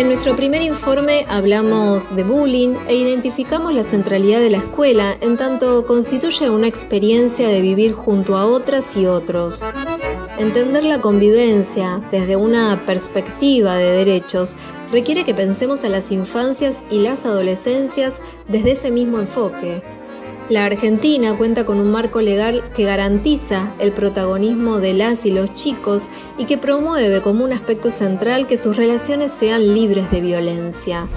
En nuestro primer informe hablamos de bullying e identificamos la centralidad de la escuela en tanto constituye una experiencia de vivir junto a otras y otros. Entender la convivencia desde una perspectiva de derechos requiere que pensemos a las infancias y las adolescencias desde ese mismo enfoque la Argentina cuenta con un marco legal que garantiza el protagonismo de las y los chicos y que promueve como un aspecto central que sus relaciones sean libres de violencia.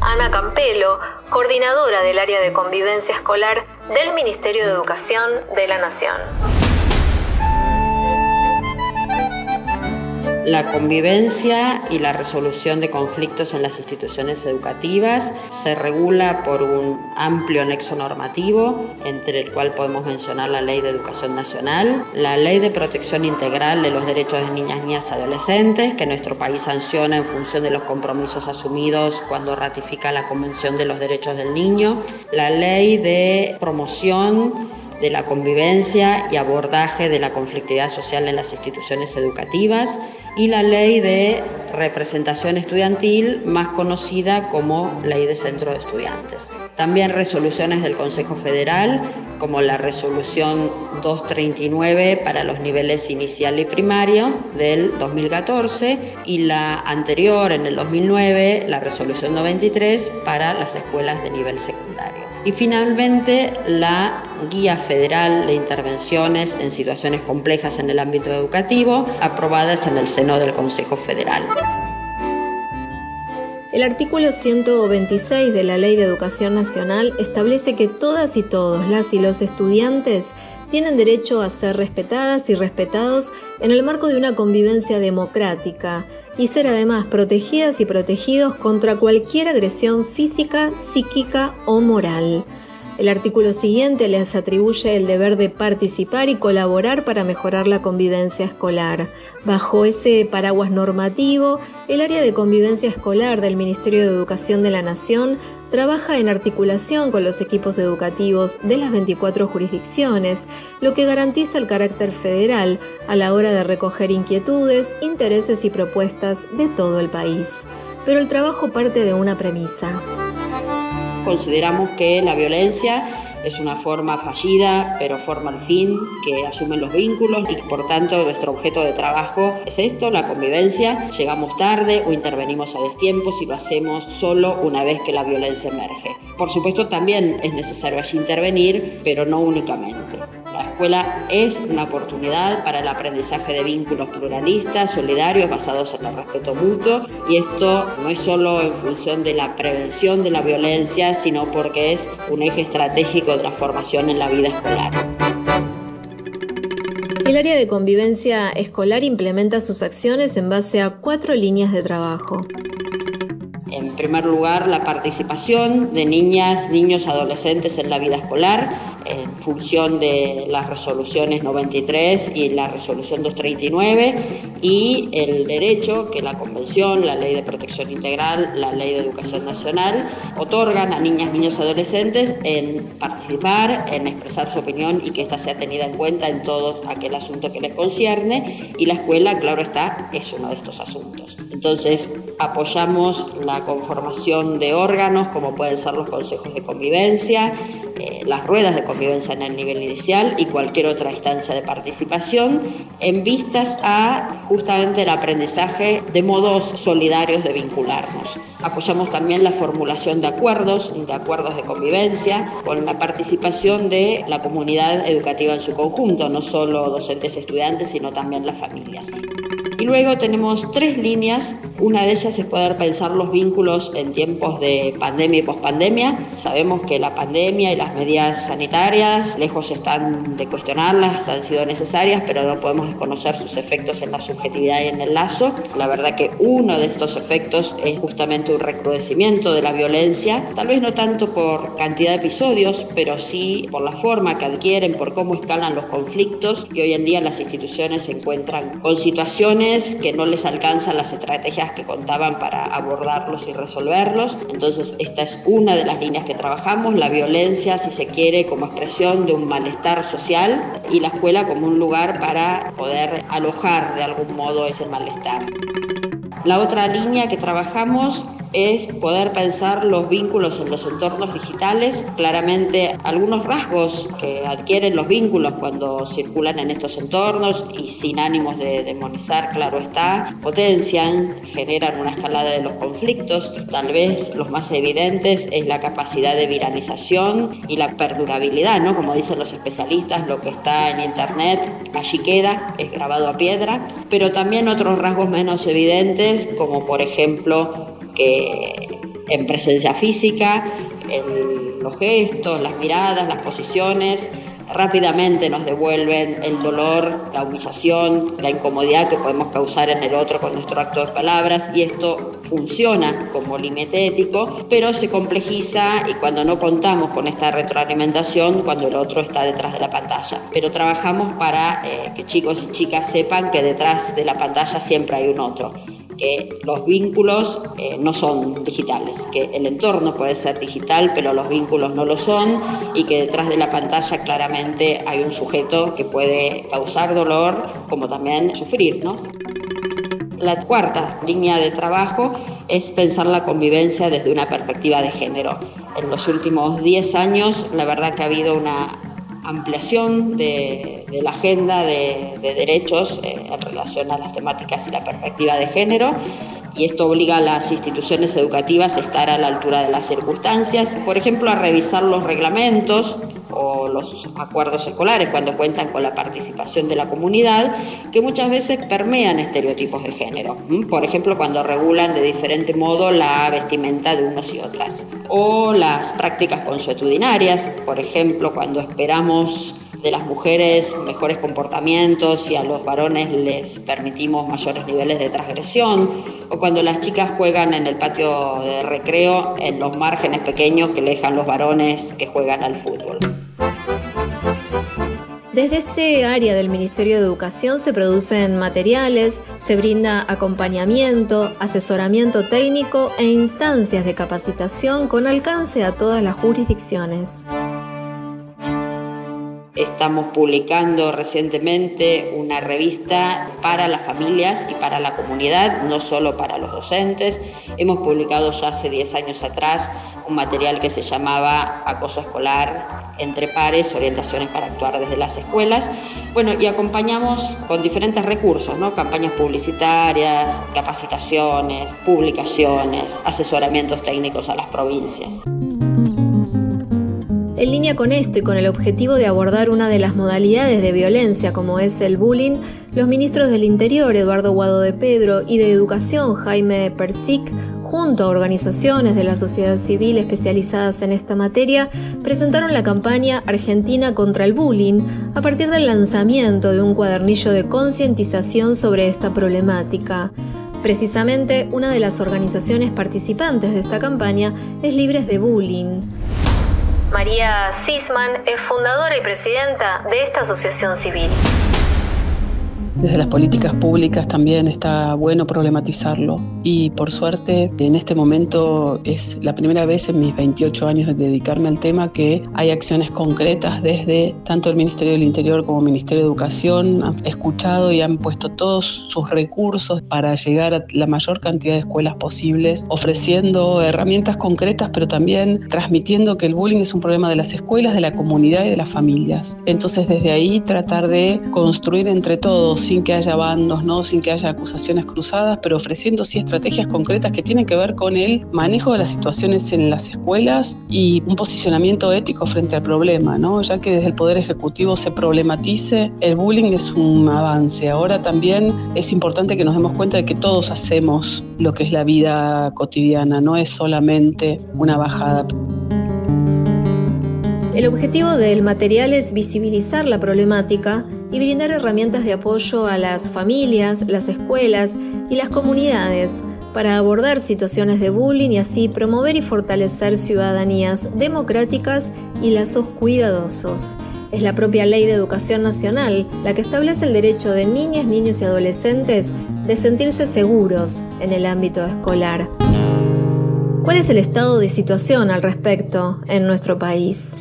Ana Campelo, coordinadora del área de convivencia escolar del Ministerio de Educación de la Nación. La convivencia y la resolución de conflictos en las instituciones educativas. Se regula por un amplio anexo normativo, entre el cual podemos mencionar la Ley de Educación Nacional, la Ley de Protección Integral de los Derechos de Niñas, Niñas y Adolescentes, que nuestro país sanciona en función de los compromisos asumidos cuando ratifica la Convención de los Derechos del Niño, la Ley de Promoción de la convivencia y abordaje de la conflictividad social en las instituciones educativas y la ley de representación estudiantil, más conocida como ley de centro de estudiantes. También resoluciones del Consejo Federal, como la resolución 239 para los niveles inicial y primario del 2014 y la anterior en el 2009, la resolución 93 para las escuelas de nivel secundario. Y finalmente, la Guía Federal de Intervenciones en Situaciones Complejas en el Ámbito Educativo, aprobadas en el seno del Consejo Federal. El artículo 126 de la Ley de Educación Nacional establece que todas y todos las y los estudiantes tienen derecho a ser respetadas y respetados en el marco de una convivencia democrática y ser además protegidas y protegidos contra cualquier agresión física, psíquica o moral. El artículo siguiente les atribuye el deber de participar y colaborar para mejorar la convivencia escolar. Bajo ese paraguas normativo, el área de convivencia escolar del Ministerio de Educación de la Nación trabaja en articulación con los equipos educativos de las 24 jurisdicciones, lo que garantiza el carácter federal a la hora de recoger inquietudes, intereses y propuestas de todo el país. Pero el trabajo parte de una premisa. Consideramos que la violencia es una forma fallida, pero forma al fin, que asumen los vínculos y por tanto nuestro objeto de trabajo es esto, la convivencia. Llegamos tarde o intervenimos a destiempo si lo hacemos solo una vez que la violencia emerge. Por supuesto también es necesario allí intervenir, pero no únicamente. La escuela es una oportunidad para el aprendizaje de vínculos pluralistas, solidarios, basados en el respeto mutuo. Y esto no es solo en función de la prevención de la violencia, sino porque es un eje estratégico de la formación en la vida escolar. El área de convivencia escolar implementa sus acciones en base a cuatro líneas de trabajo. En primer lugar, la participación de niñas, niños, adolescentes en la vida escolar en función de las resoluciones 93 y la resolución 239 y el derecho que la Convención, la Ley de Protección Integral, la Ley de Educación Nacional otorgan a niñas, niños y adolescentes en participar, en expresar su opinión y que ésta sea tenida en cuenta en todo aquel asunto que les concierne y la escuela, claro está, es uno de estos asuntos. Entonces, apoyamos la conformación de órganos como pueden ser los consejos de convivencia, eh, las ruedas de convivencia en el nivel inicial y cualquier otra instancia de participación en vistas a justamente el aprendizaje de modos solidarios de vincularnos. Apoyamos también la formulación de acuerdos, de acuerdos de convivencia, con la participación de la comunidad educativa en su conjunto, no solo docentes estudiantes, sino también las familias. Y luego tenemos tres líneas. Una de ellas es poder pensar los vínculos en tiempos de pandemia y pospandemia. Sabemos que la pandemia y las medidas sanitarias, lejos están de cuestionarlas, han sido necesarias, pero no podemos desconocer sus efectos en la subjetividad y en el lazo. La verdad que uno de estos efectos es justamente un recrudecimiento de la violencia, tal vez no tanto por cantidad de episodios, pero sí por la forma que adquieren, por cómo escalan los conflictos y hoy en día las instituciones se encuentran con situaciones que no les alcanzan las estrategias que contaban para abordarlos y resolverlos. Entonces, esta es una de las líneas que trabajamos, la violencia, si se quiere, como expresión de un malestar social y la escuela como un lugar para poder alojar de algún modo ese malestar. La otra línea que trabajamos es poder pensar los vínculos en los entornos digitales. Claramente algunos rasgos que adquieren los vínculos cuando circulan en estos entornos y sin ánimos de demonizar, claro está, potencian, generan una escalada de los conflictos. Tal vez los más evidentes es la capacidad de viralización y la perdurabilidad, ¿no? Como dicen los especialistas, lo que está en internet allí queda, es grabado a piedra, pero también otros rasgos menos evidentes, como por ejemplo en presencia física, los gestos, las miradas, las posiciones, rápidamente nos devuelven el dolor, la humillación, la incomodidad que podemos causar en el otro con nuestro acto de palabras y esto funciona como límite ético, pero se complejiza y cuando no contamos con esta retroalimentación, cuando el otro está detrás de la pantalla. Pero trabajamos para eh, que chicos y chicas sepan que detrás de la pantalla siempre hay un otro que los vínculos eh, no son digitales, que el entorno puede ser digital, pero los vínculos no lo son y que detrás de la pantalla claramente hay un sujeto que puede causar dolor como también sufrir, ¿no? La cuarta línea de trabajo es pensar la convivencia desde una perspectiva de género. En los últimos 10 años, la verdad que ha habido una ampliación de, la agenda de, derechos eh, en relación a las temáticas y la perspectiva de género. Y esto obliga a las instituciones educativas a estar a la altura de las circunstancias, por ejemplo, a revisar los reglamentos o los acuerdos escolares cuando cuentan con la participación de la comunidad, que muchas veces permean estereotipos de género. Por ejemplo, cuando regulan de diferente modo la vestimenta de unos y otras. O las prácticas consuetudinarias, por ejemplo, cuando esperamos de las mujeres mejores comportamientos y a los varones les permitimos mayores niveles de transgresión, o cuando las chicas juegan en el patio de recreo en los márgenes pequeños que le dejan los varones que juegan al fútbol. Desde este área del Ministerio de Educación se producen materiales, se brinda acompañamiento, asesoramiento técnico e instancias de capacitación con alcance a todas las jurisdicciones. Estamos publicando recientemente una revista para las familias y para la comunidad, no solo para los docentes. Hemos publicado ya hace 10 años atrás un material que se llamaba Acoso Escolar entre pares, orientaciones para actuar desde las escuelas. Bueno, y acompañamos con diferentes recursos, ¿no? Campañas publicitarias, capacitaciones, publicaciones, asesoramientos técnicos a las provincias. En línea con esto y con el objetivo de abordar una de las modalidades de violencia como es el bullying, los ministros del Interior, Eduardo Guado de Pedro, y de Educación, Jaime Persic, junto a organizaciones de la sociedad civil especializadas en esta materia, presentaron la campaña Argentina contra el Bullying a partir del lanzamiento de un cuadernillo de concientización sobre esta problemática. Precisamente, una de las organizaciones participantes de esta campaña es Libres de Bullying. María Sisman es fundadora y presidenta de esta asociación civil. Desde las políticas públicas también está bueno problematizarlo y por suerte en este momento es la primera vez en mis 28 años de dedicarme al tema que hay acciones concretas desde tanto el Ministerio del Interior como el Ministerio de Educación. Han escuchado y han puesto todos sus recursos para llegar a la mayor cantidad de escuelas posibles, ofreciendo herramientas concretas pero también transmitiendo que el bullying es un problema de las escuelas, de la comunidad y de las familias. Entonces desde ahí tratar de construir entre todos sin que haya bandos, ¿no? sin que haya acusaciones cruzadas, pero ofreciendo sí estrategias concretas que tienen que ver con el manejo de las situaciones en las escuelas y un posicionamiento ético frente al problema, ¿no? ya que desde el Poder Ejecutivo se problematice, el bullying es un avance. Ahora también es importante que nos demos cuenta de que todos hacemos lo que es la vida cotidiana, no es solamente una bajada. El objetivo del material es visibilizar la problemática y brindar herramientas de apoyo a las familias, las escuelas y las comunidades para abordar situaciones de bullying y así promover y fortalecer ciudadanías democráticas y lazos cuidadosos. Es la propia Ley de Educación Nacional la que establece el derecho de niñas, niños y adolescentes de sentirse seguros en el ámbito escolar. ¿Cuál es el estado de situación al respecto en nuestro país?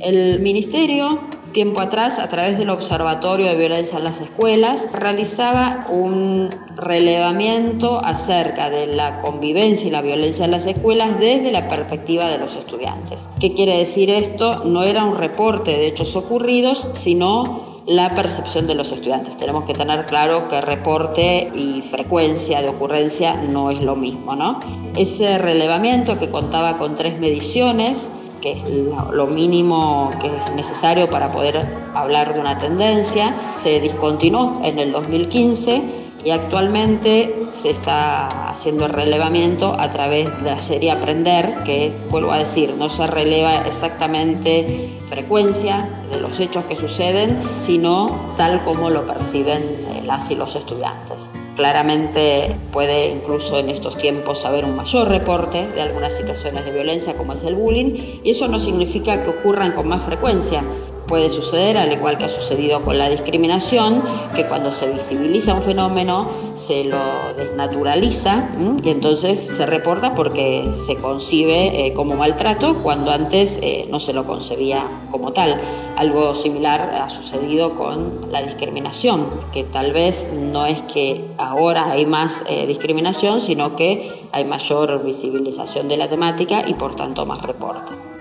El Ministerio tiempo atrás, a través del Observatorio de Violencia en las Escuelas, realizaba un relevamiento acerca de la convivencia y la violencia en las escuelas desde la perspectiva de los estudiantes. ¿Qué quiere decir esto? No era un reporte de hechos ocurridos, sino la percepción de los estudiantes. Tenemos que tener claro que reporte y frecuencia de ocurrencia no es lo mismo, ¿no? Ese relevamiento que contaba con tres mediciones, que es lo mínimo que es necesario para poder hablar de una tendencia, se discontinuó en el 2015 y actualmente se está haciendo el relevamiento a través de la serie Aprender, que vuelvo a decir, no se releva exactamente frecuencia de los hechos que suceden, sino tal como lo perciben eh, las y los estudiantes. Claramente puede incluso en estos tiempos haber un mayor reporte de algunas situaciones de violencia como es el bullying y eso no significa que ocurran con más frecuencia, puede suceder, al igual que ha sucedido con la discriminación, que cuando se visibiliza un fenómeno se lo desnaturaliza y entonces se reporta porque se concibe eh, como maltrato cuando antes eh, no se lo concebía como tal. Algo similar ha sucedido con la discriminación, que tal vez no es que ahora hay más eh, discriminación, sino que hay mayor visibilización de la temática y por tanto más reporte.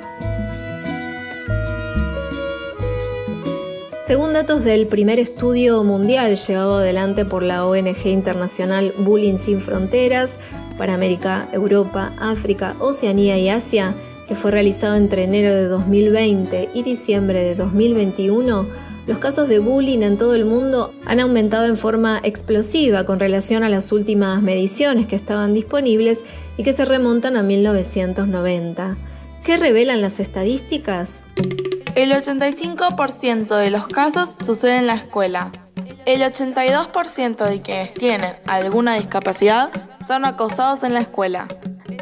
Según datos del primer estudio mundial llevado adelante por la ONG internacional Bullying Sin Fronteras para América, Europa, África, Oceanía y Asia, que fue realizado entre enero de 2020 y diciembre de 2021, los casos de bullying en todo el mundo han aumentado en forma explosiva con relación a las últimas mediciones que estaban disponibles y que se remontan a 1990. ¿Qué revelan las estadísticas? El 85% de los casos sucede en la escuela. El 82% de quienes tienen alguna discapacidad son acosados en la escuela.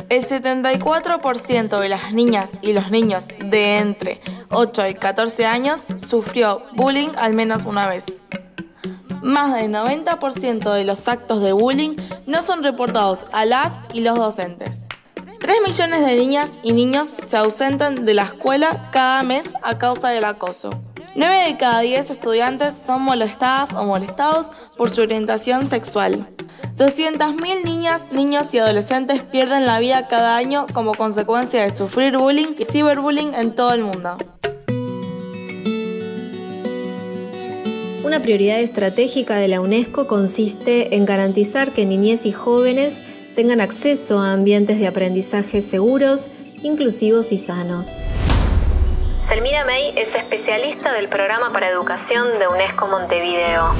El 74% de las niñas y los niños de entre 8 y 14 años sufrió bullying al menos una vez. Más del 90% de los actos de bullying no son reportados a las y los docentes. 3 millones de niñas y niños se ausentan de la escuela cada mes a causa del acoso. 9 de cada 10 estudiantes son molestadas o molestados por su orientación sexual. 200.000 niñas, niños y adolescentes pierden la vida cada año como consecuencia de sufrir bullying y ciberbullying en todo el mundo. Una prioridad estratégica de la UNESCO consiste en garantizar que niñez y jóvenes tengan acceso a ambientes de aprendizaje seguros, inclusivos y sanos. Selmira May es especialista del programa para educación de UNESCO Montevideo.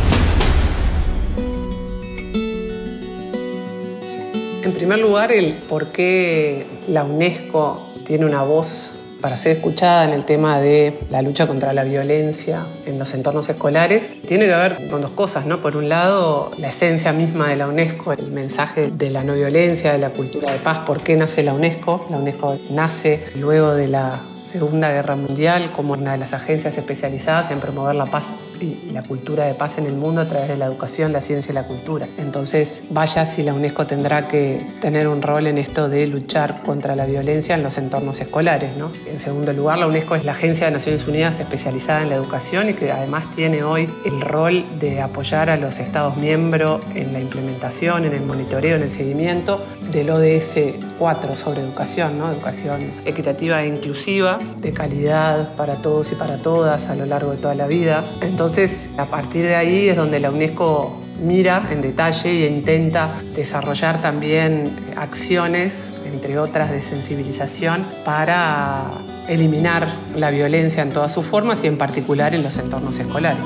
En primer lugar, el por qué la UNESCO tiene una voz para ser escuchada en el tema de la lucha contra la violencia en los entornos escolares, tiene que ver con dos cosas, ¿no? Por un lado, la esencia misma de la UNESCO, el mensaje de la no violencia, de la cultura de paz, ¿por qué nace la UNESCO? La UNESCO nace luego de la Segunda Guerra Mundial como una de las agencias especializadas en promover la paz y la cultura de paz en el mundo a través de la educación, la ciencia y la cultura. Entonces, vaya si la UNESCO tendrá que tener un rol en esto de luchar contra la violencia en los entornos escolares. ¿no? En segundo lugar, la UNESCO es la agencia de Naciones Unidas especializada en la educación y que además tiene hoy el rol de apoyar a los Estados miembros en la implementación, en el monitoreo, en el seguimiento del ODS 4 sobre educación, ¿no? educación equitativa e inclusiva de calidad para todos y para todas a lo largo de toda la vida. Entonces, a partir de ahí es donde la UNESCO mira en detalle e intenta desarrollar también acciones, entre otras de sensibilización, para eliminar la violencia en todas sus formas y en particular en los entornos escolares.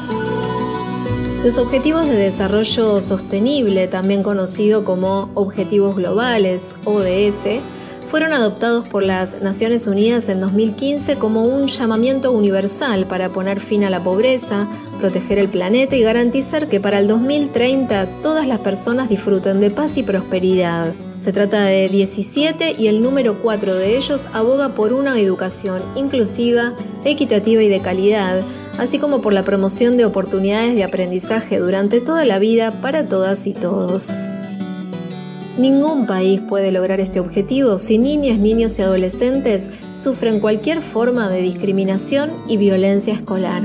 Los Objetivos de Desarrollo Sostenible, también conocido como Objetivos Globales, ODS, fueron adoptados por las Naciones Unidas en 2015 como un llamamiento universal para poner fin a la pobreza, proteger el planeta y garantizar que para el 2030 todas las personas disfruten de paz y prosperidad. Se trata de 17 y el número 4 de ellos aboga por una educación inclusiva, equitativa y de calidad, así como por la promoción de oportunidades de aprendizaje durante toda la vida para todas y todos. Ningún país puede lograr este objetivo si niñas, niños y adolescentes sufren cualquier forma de discriminación y violencia escolar.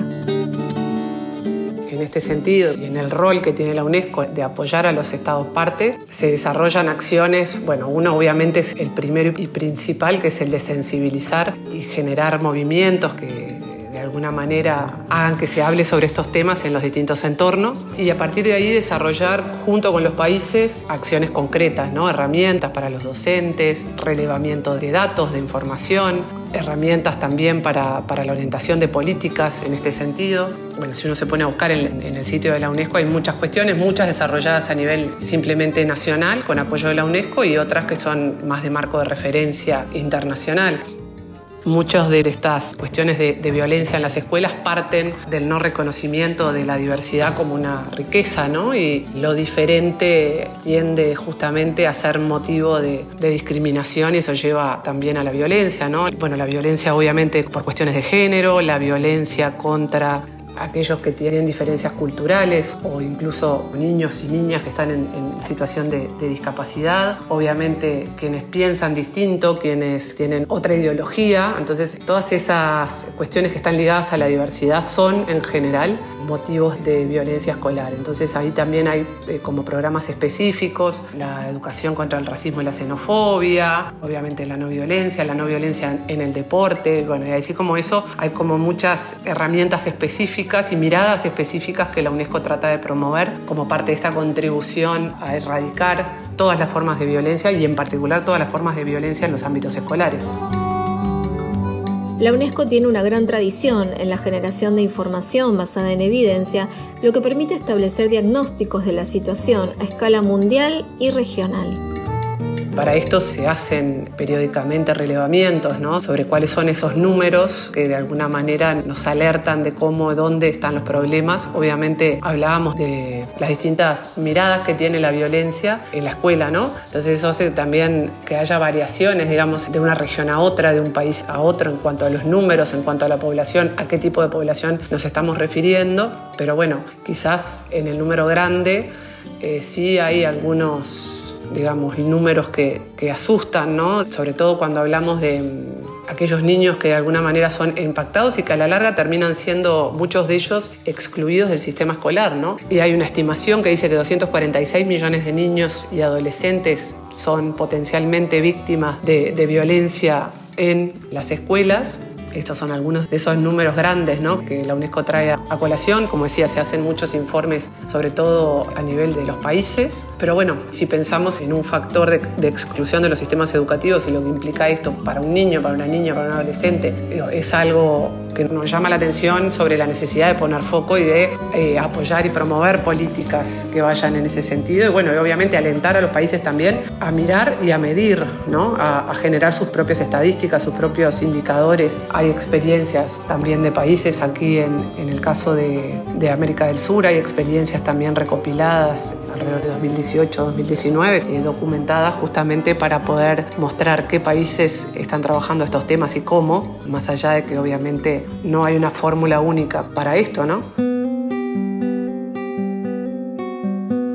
En este sentido, y en el rol que tiene la UNESCO de apoyar a los estados partes, se desarrollan acciones, bueno, uno obviamente es el primero y principal, que es el de sensibilizar y generar movimientos que alguna manera hagan que se hable sobre estos temas en los distintos entornos y a partir de ahí desarrollar junto con los países acciones concretas, ¿no? herramientas para los docentes, relevamiento de datos, de información, herramientas también para, la orientación de políticas en este sentido. Bueno, si uno se pone a buscar en, en, el sitio de la UNESCO hay muchas cuestiones, muchas desarrolladas a nivel simplemente nacional con apoyo de la UNESCO y otras que son más de marco de referencia internacional. Muchas de estas cuestiones de, violencia en las escuelas parten del no reconocimiento de la diversidad como una riqueza, ¿no? Y lo diferente tiende justamente a ser motivo de, de discriminación y eso lleva también a la violencia, ¿no? Bueno, la violencia obviamente por cuestiones de género, la violencia contra aquellos que tienen diferencias culturales o incluso niños y niñas que están en, situación de, discapacidad, obviamente quienes piensan distinto, quienes tienen otra ideología, entonces todas esas cuestiones que están ligadas a la diversidad son en general motivos de violencia escolar. Entonces ahí también hay eh, como programas específicos, la educación contra el racismo y la xenofobia, obviamente la no violencia, la no violencia en el deporte, bueno, y así como eso hay como muchas herramientas específicas y miradas específicas que la UNESCO trata de promover como parte de esta contribución a erradicar todas las formas de violencia y en particular todas las formas de violencia en los ámbitos escolares. La UNESCO tiene una gran tradición en la generación de información basada en evidencia, lo que permite establecer diagnósticos de la situación a escala mundial y regional. Para esto se hacen periódicamente relevamientos ¿no? sobre cuáles son esos números que de alguna manera nos alertan de cómo, dónde están los problemas. Obviamente hablábamos de las distintas miradas que tiene la violencia en la escuela, ¿no? Entonces eso hace también que haya variaciones, digamos, de una región a otra, de un país a otro en cuanto a los números, en cuanto a la población, a qué tipo de población nos estamos refiriendo. Pero bueno, quizás en el número grande eh, sí hay algunos digamos, números que, que asustan, ¿no? Sobre todo cuando hablamos de mm, aquellos niños que de alguna manera son impactados y que a la larga terminan siendo muchos de ellos excluidos del sistema escolar, ¿no? Y hay una estimación que dice que 246 millones de niños y adolescentes son potencialmente víctimas de, de violencia en las escuelas estos son algunos de esos números grandes ¿no? que la UNESCO trae a colación. Como decía, se hacen muchos informes, sobre todo a nivel de los países. Pero bueno, si pensamos en un factor de, exclusión de los sistemas educativos y lo que implica esto para un niño, para una niña, para un adolescente, es algo que nos llama la atención sobre la necesidad de poner foco y de eh, apoyar y promover políticas que vayan en ese sentido. Y bueno, y obviamente alentar a los países también a mirar y a medir, ¿no? a, generar sus propias estadísticas, sus propios indicadores. Hay experiencias también de países, aquí en, en el caso de, de, América del Sur, hay experiencias también recopiladas alrededor de 2018-2019, eh, documentadas justamente para poder mostrar qué países están trabajando estos temas y cómo, más allá de que obviamente no hay una fórmula única para esto, ¿no?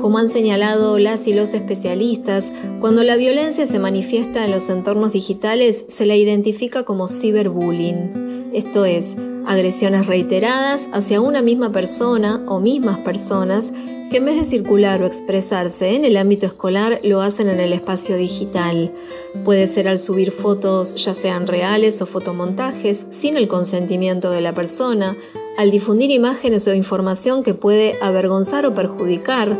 Como han señalado las y los especialistas, cuando la violencia se manifiesta en los entornos digitales se la identifica como ciberbullying, esto es, agresiones reiteradas hacia una misma persona o mismas personas que en vez de circular o expresarse en el ámbito escolar lo hacen en el espacio digital. Puede ser al subir fotos ya sean reales o fotomontajes sin el consentimiento de la persona, al difundir imágenes o información que puede avergonzar o perjudicar,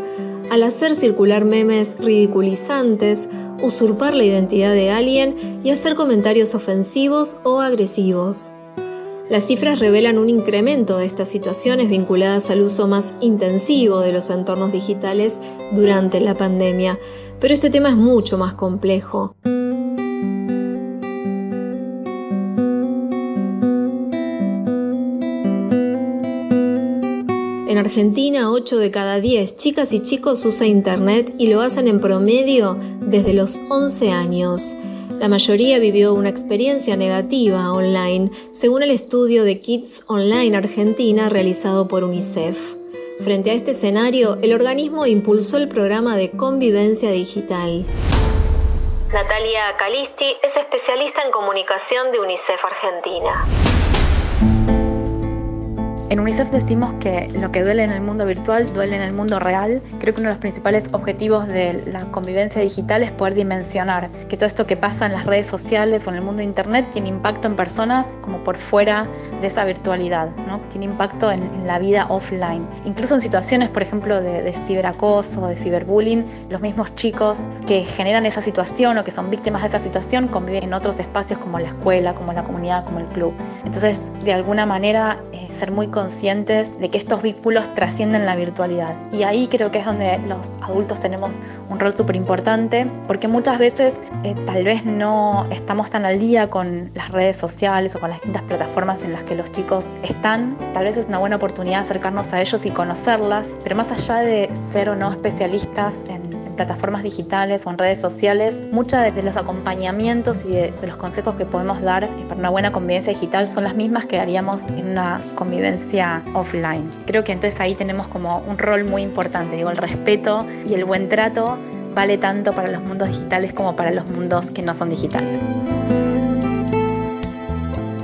al hacer circular memes ridiculizantes, usurpar la identidad de alguien y hacer comentarios ofensivos o agresivos. Las cifras revelan un incremento de estas situaciones vinculadas al uso más intensivo de los entornos digitales durante la pandemia, pero este tema es mucho más complejo. En Argentina, 8 de cada 10 chicas y chicos usan Internet y lo hacen en promedio desde los 11 años. La mayoría vivió una experiencia negativa online, según el estudio de Kids Online Argentina realizado por UNICEF. Frente a este escenario, el organismo impulsó el programa de convivencia digital. Natalia Calisti es especialista en comunicación de UNICEF Argentina. En UNICEF decimos que lo que duele en el mundo virtual duele en el mundo real. Creo que uno de los principales objetivos de la convivencia digital es poder dimensionar que todo esto que pasa en las redes sociales o en el mundo de Internet tiene impacto en personas como por fuera de esa virtualidad, ¿no? tiene impacto en, la vida offline. Incluso en situaciones, por ejemplo, de, de ciberacoso, de ciberbullying, los mismos chicos que generan esa situación o que son víctimas de esa situación conviven en otros espacios como la escuela, como la comunidad, como el club. Entonces, de alguna manera, eh, muy conscientes de que estos vínculos trascienden la virtualidad. Y ahí creo que es donde los adultos tenemos un rol súper importante, porque muchas veces eh, tal vez no estamos tan al día con las redes sociales o con las distintas plataformas en las que los chicos están. Tal vez es una buena oportunidad acercarnos a ellos y conocerlas, pero más allá de ser o no especialistas en plataformas digitales o en redes sociales, muchos de los acompañamientos y de, los consejos que podemos dar para una buena convivencia digital son las mismas que daríamos en una convivencia offline. Creo que entonces ahí tenemos como un rol muy importante, digo, el respeto y el buen trato vale tanto para los mundos digitales como para los mundos que no son digitales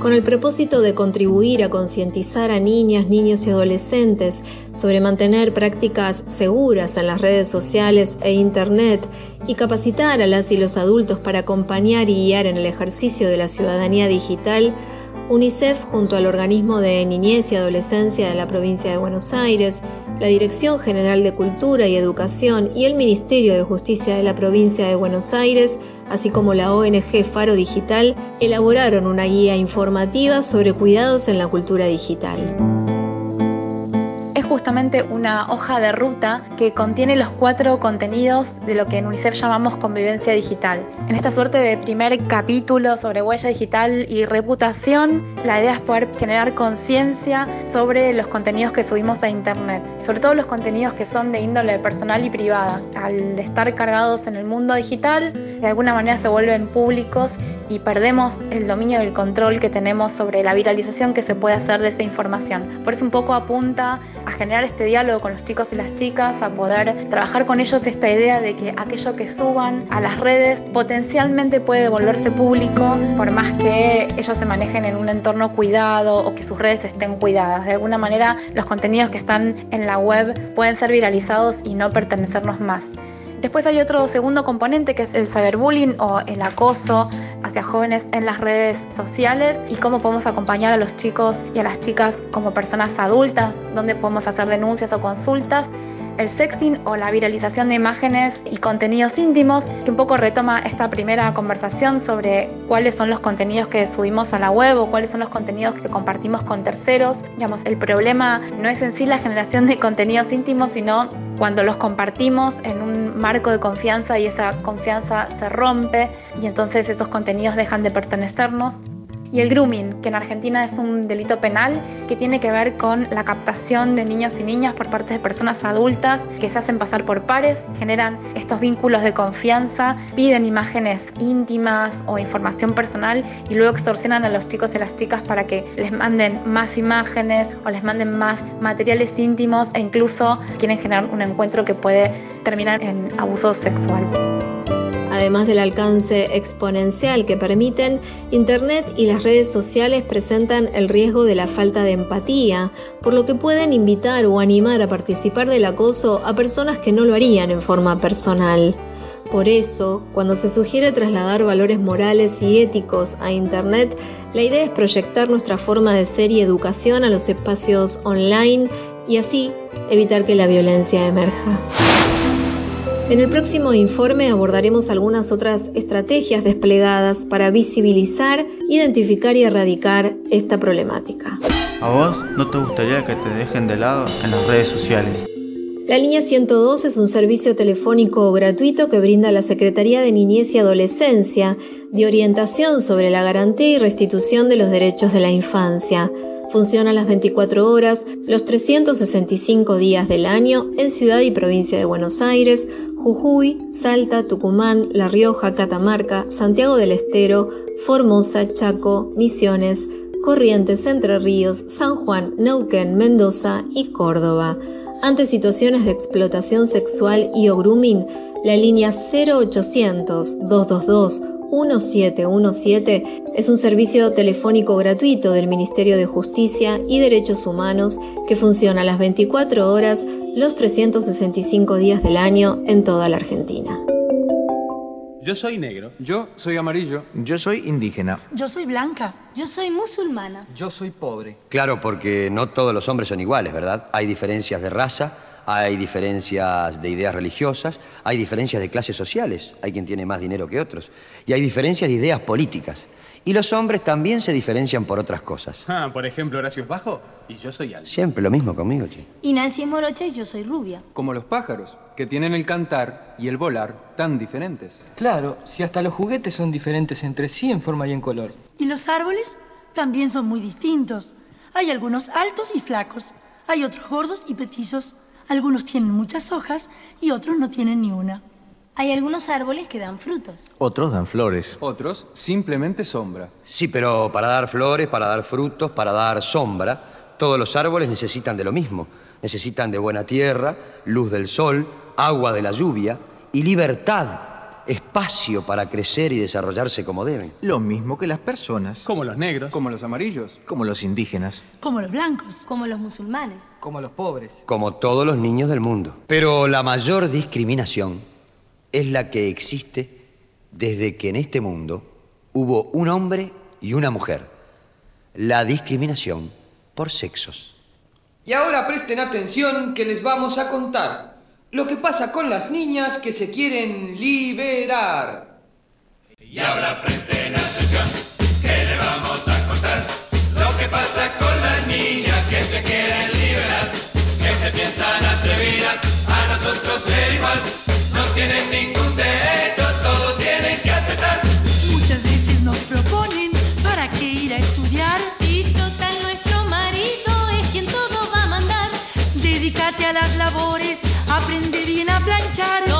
con el propósito de contribuir a concientizar a niñas, niños y adolescentes sobre mantener prácticas seguras en las redes sociales e Internet y capacitar a las y los adultos para acompañar y guiar en el ejercicio de la ciudadanía digital, UNICEF junto al Organismo de Niñez y Adolescencia de la provincia de Buenos Aires, la Dirección General de Cultura y Educación y el Ministerio de Justicia de la provincia de Buenos Aires, así como la ONG Faro Digital, elaboraron una guía informativa sobre cuidados en la cultura digital justamente una hoja de ruta que contiene los cuatro contenidos de lo que en UNICEF llamamos convivencia digital. En esta suerte de primer capítulo sobre huella digital y reputación, la idea es poder generar conciencia sobre los contenidos que subimos a Internet, sobre todo los contenidos que son de índole personal y privada. Al estar cargados en el digital, de alguna manera se vuelven públicos y perdemos el dominio del control que tenemos sobre la viralización que se puede hacer de esa información. Por eso un poco apunta a generar este diálogo con los chicos y las chicas, a poder trabajar con ellos esta idea de que aquello que suban a las redes potencialmente puede volverse público por más que ellos se manejen en un entorno cuidado o que sus redes estén cuidadas. De alguna manera los contenidos que están en la web pueden ser viralizados y no pertenecernos más. Después hay otro segundo componente que es el cyberbullying o el acoso hacia jóvenes en las redes sociales y cómo podemos acompañar a los chicos y a las chicas como personas adultas, dónde podemos hacer denuncias o consultas el sexting o la viralización de imágenes y contenidos íntimos, que un poco retoma esta primera conversación sobre cuáles son los contenidos que subimos a la web o cuáles son los contenidos que compartimos con terceros. Digamos, el problema no es en sí la generación de contenidos íntimos, sino cuando los compartimos en un marco de confianza y esa confianza se rompe y entonces esos contenidos dejan de pertenecernos y el grooming, que en Argentina es un delito penal que tiene que ver con la captación de niños y niñas por parte de personas adultas que se hacen pasar por pares, generan estos vínculos de confianza, piden imágenes íntimas o información personal y luego extorsionan a los chicos y las chicas para que les manden más imágenes o les manden más materiales íntimos e incluso quieren generar un encuentro que puede terminar en abuso sexual. Además del alcance exponencial que permiten, Internet y las redes sociales presentan el riesgo de la falta de empatía, por lo que pueden invitar o animar a participar del acoso a personas que no lo harían en forma personal. Por eso, cuando se sugiere trasladar valores morales y éticos a Internet, la idea es proyectar nuestra forma de ser y educación a los espacios online y así evitar que la violencia emerja. En el próximo informe abordaremos algunas otras estrategias desplegadas para visibilizar, identificar y erradicar esta problemática. ¿A vos no te gustaría que te dejen de lado en las redes sociales? La línea 102 es un servicio telefónico gratuito que brinda la Secretaría de Niñez y Adolescencia de orientación sobre la garantía y restitución de los derechos de la infancia. Funciona las 24 horas, los 365 días del año en Ciudad y Provincia de Buenos Aires, Jujuy, Salta, Tucumán, La Rioja, Catamarca, Santiago del Estero, Formosa, Chaco, Misiones, Corrientes, Entre Ríos, San Juan, Neuquén, Mendoza y Córdoba. Ante situaciones de explotación sexual y o grooming, La línea 0800-222-1717 es un servicio telefónico gratuito del Ministerio de Justicia y Derechos Humanos que funciona las 24 horas, los 365 días del año en toda la Argentina. Yo soy negro. Yo soy amarillo. Yo soy indígena. Yo soy blanca. Yo soy musulmana. Yo soy pobre. Claro, porque no todos los hombres son iguales, ¿verdad? Hay diferencias de raza, hay diferencias de ideas religiosas, hay diferencias de clases sociales, hay quien tiene más dinero que otros, y hay diferencias de ideas políticas. Y los hombres también se diferencian por otras cosas. Ah, por ejemplo, Horacio es bajo y yo soy alto. Siempre lo mismo conmigo, che. Y Nancy es morocha y yo soy rubia. Como los pájaros, que tienen el cantar y el volar tan diferentes. Claro, si hasta los juguetes son diferentes entre sí en forma y en color. Y los árboles también son muy distintos. Hay algunos altos y flacos. Hay otros gordos y petizos. Algunos tienen muchas hojas y otros no tienen ni una. Hay algunos árboles que dan frutos. Otros dan flores. Otros simplemente sombra. Sí, pero para dar flores, para dar frutos, para dar sombra, todos los árboles necesitan de lo mismo. Necesitan de buena tierra, luz del sol, agua de la lluvia y libertad, espacio para crecer y desarrollarse como deben. Lo mismo que las personas. Como los negros. Como los amarillos. Como los indígenas. Como los blancos. Como los musulmanes. Como los pobres. Como todos los niños del mundo. Pero la mayor discriminación es la que existe desde que en este mundo hubo un hombre y una mujer. La discriminación por sexos. Y ahora presten atención que les vamos a contar lo que pasa con las niñas que se quieren liberar. Y ahora presten atención que les vamos a contar lo que pasa con las niñas que se quieren liberar, que se piensan atrevidas a nosotros ser igual, no tienen ningún derecho, todo tienen que aceptar. Muchas veces nos proponen para qué ir a estudiar. Si total nuestro marido es quien todo va a mandar. Dedícate a las labores, aprende bien a planchar.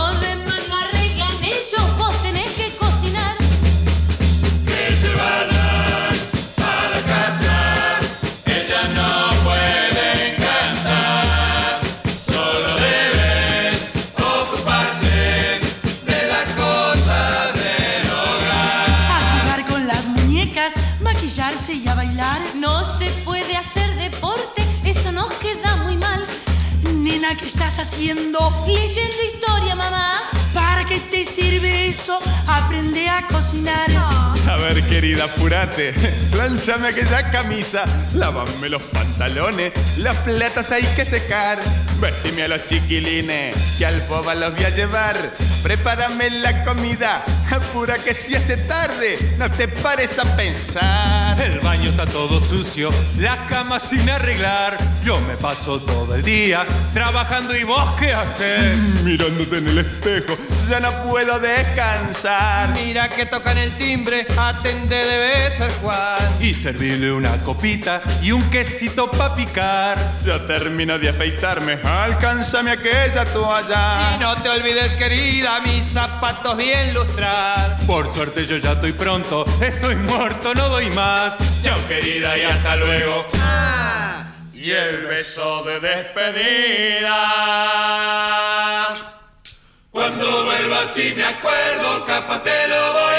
Haciendo? Leyendo historia, mamá. ¿Para qué te sirve eso? Aprende a cocinar. A ver, querida, apurate. Planchame aquella camisa, lávame los pantalones, las platas hay que secar. Vestime a los chiquilines, que al foba los voy a llevar. Prepárame la comida, apura que si hace tarde, no te pares a pensar. El baño está todo sucio, la cama sin arreglar. Yo me paso todo el día trabajando y vos qué haces. Mirándote en el espejo, ya no puedo descansar. Mira que tocan el timbre, atende debe ser Juan. Y servirle una copita y un quesito pa' picar. Ya termino de afeitarme, alcánzame aquella toalla. Y no te olvides, querida, mis zapatos bien lustrar. Por suerte yo ya estoy pronto, estoy muerto, no doy más. Chao querida y hasta luego. Y el beso de despedida. Si me acuerdo, capaz te lo voy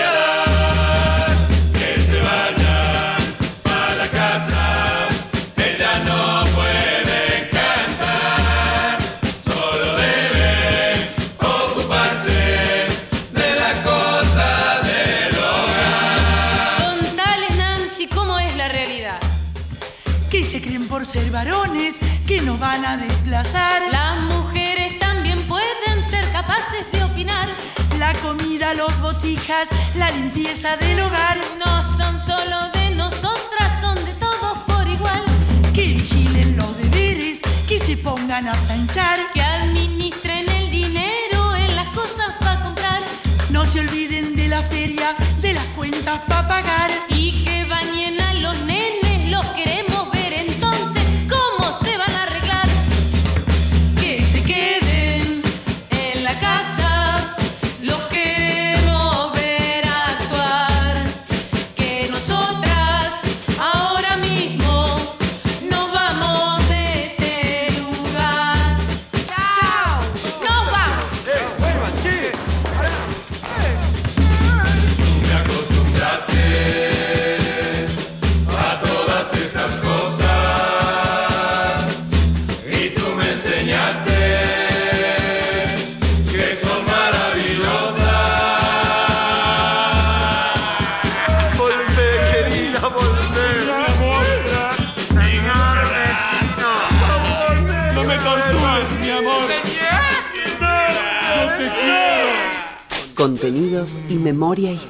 comida, los botijas, la limpieza del hogar. No son solo de nosotras, son de todos por igual. Que vigilen los deberes, que se pongan a planchar. Que administren el dinero en las cosas para comprar. No se olviden de la feria, de las cuentas para pagar. Y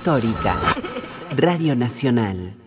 histórica. Radio Nacional.